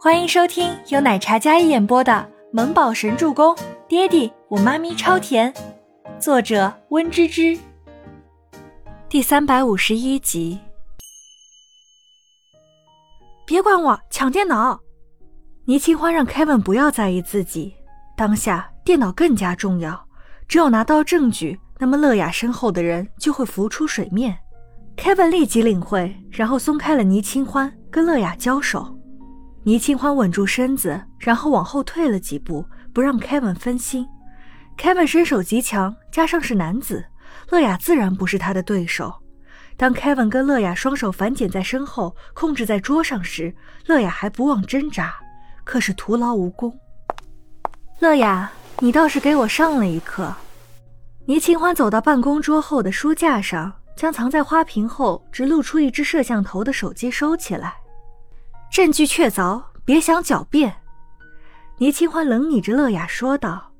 欢迎收听由奶茶一演播的《萌宝神助攻》，爹地我妈咪超甜，作者温芝芝。第三百五十一集。别管我，抢电脑！倪清欢让 Kevin 不要在意自己，当下电脑更加重要，只有拿到证据，那么乐雅身后的人就会浮出水面。Kevin 立即领会，然后松开了倪清欢，跟乐雅交手。倪清欢稳住身子，然后往后退了几步，不让 Kevin 分心。Kevin 身手极强，加上是男子，乐雅自然不是他的对手。当 Kevin 跟乐雅双手反剪在身后，控制在桌上时，乐雅还不忘挣扎，可是徒劳无功。乐雅，你倒是给我上了一课。倪清欢走到办公桌后的书架上，将藏在花瓶后只露出一只摄像头的手机收起来。证据确凿，别想狡辩。倪清欢冷睨着乐雅说道。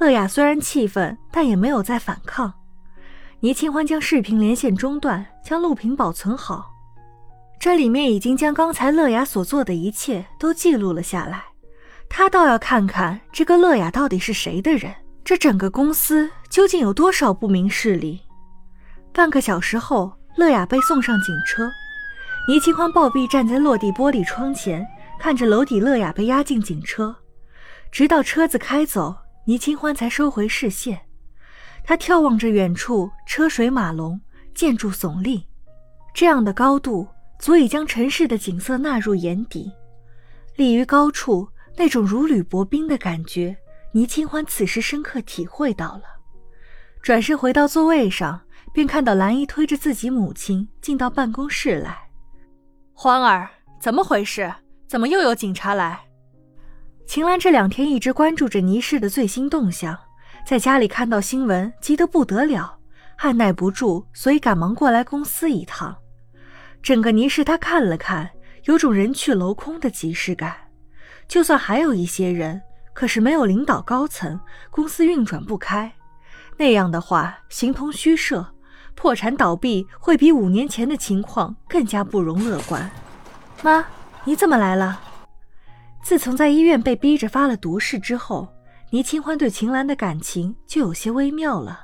乐雅虽然气愤，但也没有再反抗。倪清欢将视频连线中断，将录屏保存好。这里面已经将刚才乐雅所做的一切都记录了下来。他倒要看看这个乐雅到底是谁的人，这整个公司究竟有多少不明事理。半个小时后，乐雅被送上警车。倪清欢暴毙站在落地玻璃窗前，看着楼底乐雅被押进警车，直到车子开走，倪清欢才收回视线。他眺望着远处车水马龙、建筑耸立，这样的高度足以将城市的景色纳入眼底。立于高处，那种如履薄冰的感觉，倪清欢此时深刻体会到了。转身回到座位上，便看到兰姨推着自己母亲进到办公室来。欢儿，怎么回事？怎么又有警察来？秦岚这两天一直关注着倪氏的最新动向，在家里看到新闻，急得不得了，按耐不住，所以赶忙过来公司一趟。整个倪氏他看了看，有种人去楼空的即视感。就算还有一些人，可是没有领导高层，公司运转不开。那样的话，形同虚设。破产倒闭会比五年前的情况更加不容乐观。妈，你怎么来了？自从在医院被逼着发了毒誓之后，倪清欢对秦岚的感情就有些微妙了。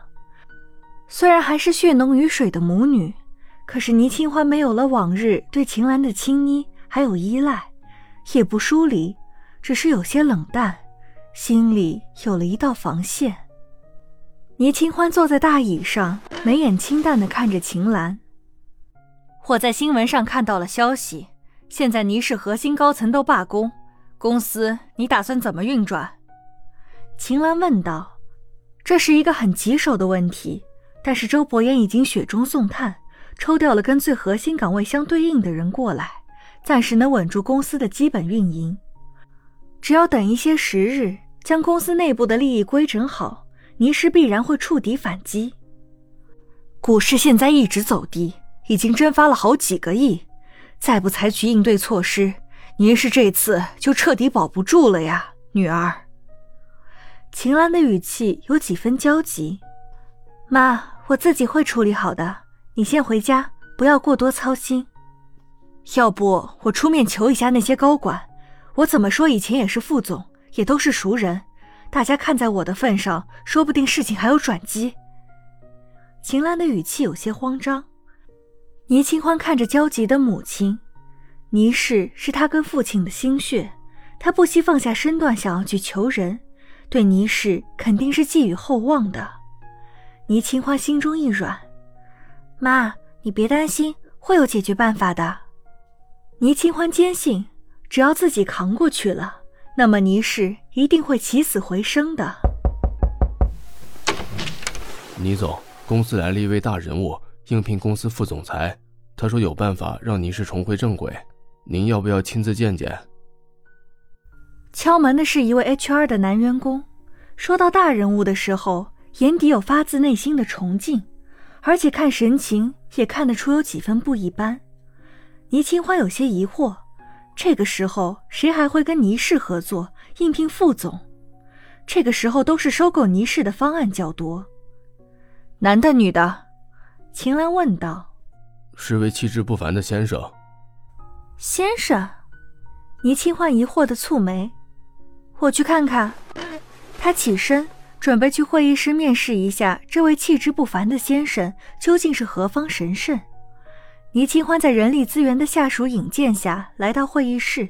虽然还是血浓于水的母女，可是倪清欢没有了往日对秦岚的亲昵还有依赖，也不疏离，只是有些冷淡，心里有了一道防线。倪清欢坐在大椅上，眉眼清淡的看着秦岚。我在新闻上看到了消息，现在倪氏核心高层都罢工，公司你打算怎么运转？秦岚问道。这是一个很棘手的问题，但是周伯言已经雪中送炭，抽调了跟最核心岗位相对应的人过来，暂时能稳住公司的基本运营。只要等一些时日，将公司内部的利益规整好。倪氏必然会触底反击。股市现在一直走低，已经蒸发了好几个亿，再不采取应对措施，倪氏这次就彻底保不住了呀，女儿。秦岚的语气有几分焦急。妈，我自己会处理好的，你先回家，不要过多操心。要不我出面求一下那些高管，我怎么说以前也是副总，也都是熟人。大家看在我的份上，说不定事情还有转机。秦岚的语气有些慌张。倪清欢看着焦急的母亲，倪氏是他跟父亲的心血，他不惜放下身段想要去求人，对倪氏肯定是寄予厚望的。倪清欢心中一软，妈，你别担心，会有解决办法的。倪清欢坚信，只要自己扛过去了。那么倪氏一定会起死回生的。倪总，公司来了一位大人物，应聘公司副总裁。他说有办法让倪氏重回正轨，您要不要亲自见见？敲门的是一位 HR 的男员工。说到大人物的时候，眼底有发自内心的崇敬，而且看神情也看得出有几分不一般。倪清欢有些疑惑。这个时候，谁还会跟倪氏合作应聘副总？这个时候都是收购倪氏的方案较多。男的、女的？秦岚问道。是位气质不凡的先生。先生，倪清欢疑惑的蹙眉：“我去看看。”他起身准备去会议室面试一下这位气质不凡的先生究竟是何方神圣。倪清欢在人力资源的下属引荐下来到会议室，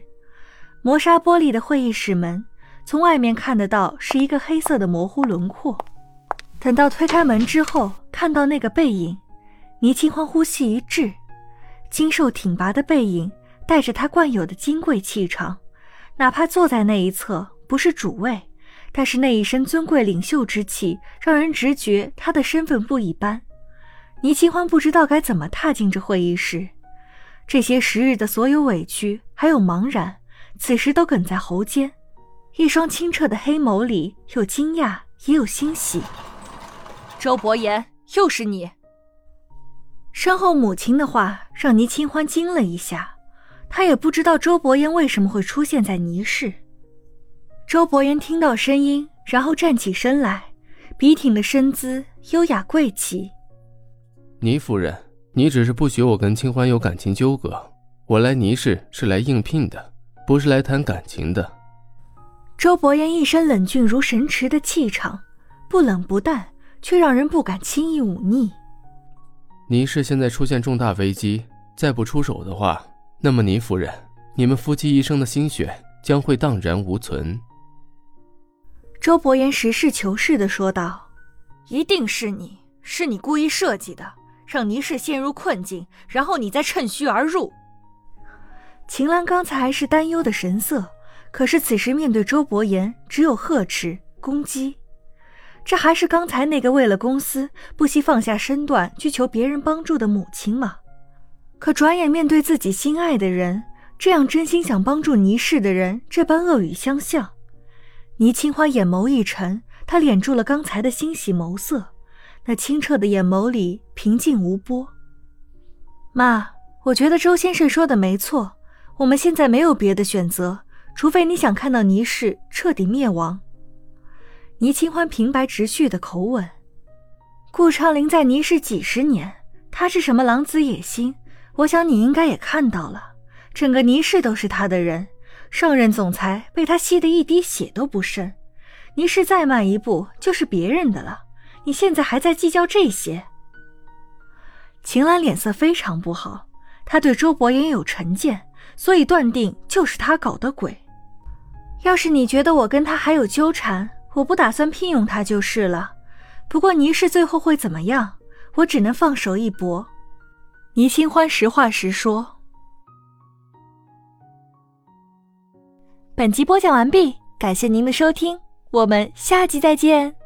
磨砂玻璃的会议室门，从外面看得到是一个黑色的模糊轮廓。等到推开门之后，看到那个背影，倪清欢呼吸一滞，精瘦挺拔的背影。带着他惯有的金贵气场，哪怕坐在那一侧不是主位，但是那一身尊贵领袖之气，让人直觉他的身份不一般。倪清欢不知道该怎么踏进这会议室，这些时日的所有委屈还有茫然，此时都哽在喉间。一双清澈的黑眸里有惊讶，也有欣喜。周伯言，又是你！身后母亲的话让倪清欢惊了一下。他也不知道周伯言为什么会出现在倪氏。周伯言听到声音，然后站起身来，笔挺的身姿优雅贵气。倪夫人，你只是不许我跟清欢有感情纠葛。我来倪氏是来应聘的，不是来谈感情的。周伯言一身冷峻如神池的气场，不冷不淡，却让人不敢轻易忤逆。倪氏现在出现重大危机，再不出手的话。那么，倪夫人，你们夫妻一生的心血将会荡然无存。”周伯言实事求是的说道，“一定是你，是你故意设计的，让倪氏陷入困境，然后你再趁虚而入。”秦岚刚才还是担忧的神色，可是此时面对周伯言，只有呵斥攻击。这还是刚才那个为了公司不惜放下身段去求别人帮助的母亲吗？可转眼面对自己心爱的人，这样真心想帮助倪氏的人，这般恶语相向，倪清欢眼眸一沉，她敛住了刚才的欣喜眸色，那清澈的眼眸里平静无波。妈，我觉得周先生说的没错，我们现在没有别的选择，除非你想看到倪氏彻底灭亡。倪清欢平白直叙的口吻，顾长林在倪氏几十年，他是什么狼子野心？我想你应该也看到了，整个倪氏都是他的人，上任总裁被他吸得一滴血都不剩，倪氏再慢一步就是别人的了。你现在还在计较这些？秦岚脸色非常不好，她对周伯言有成见，所以断定就是他搞的鬼。要是你觉得我跟他还有纠缠，我不打算聘用他就是了。不过倪氏最后会怎么样，我只能放手一搏。倪清欢实话实说。本集播讲完毕，感谢您的收听，我们下集再见。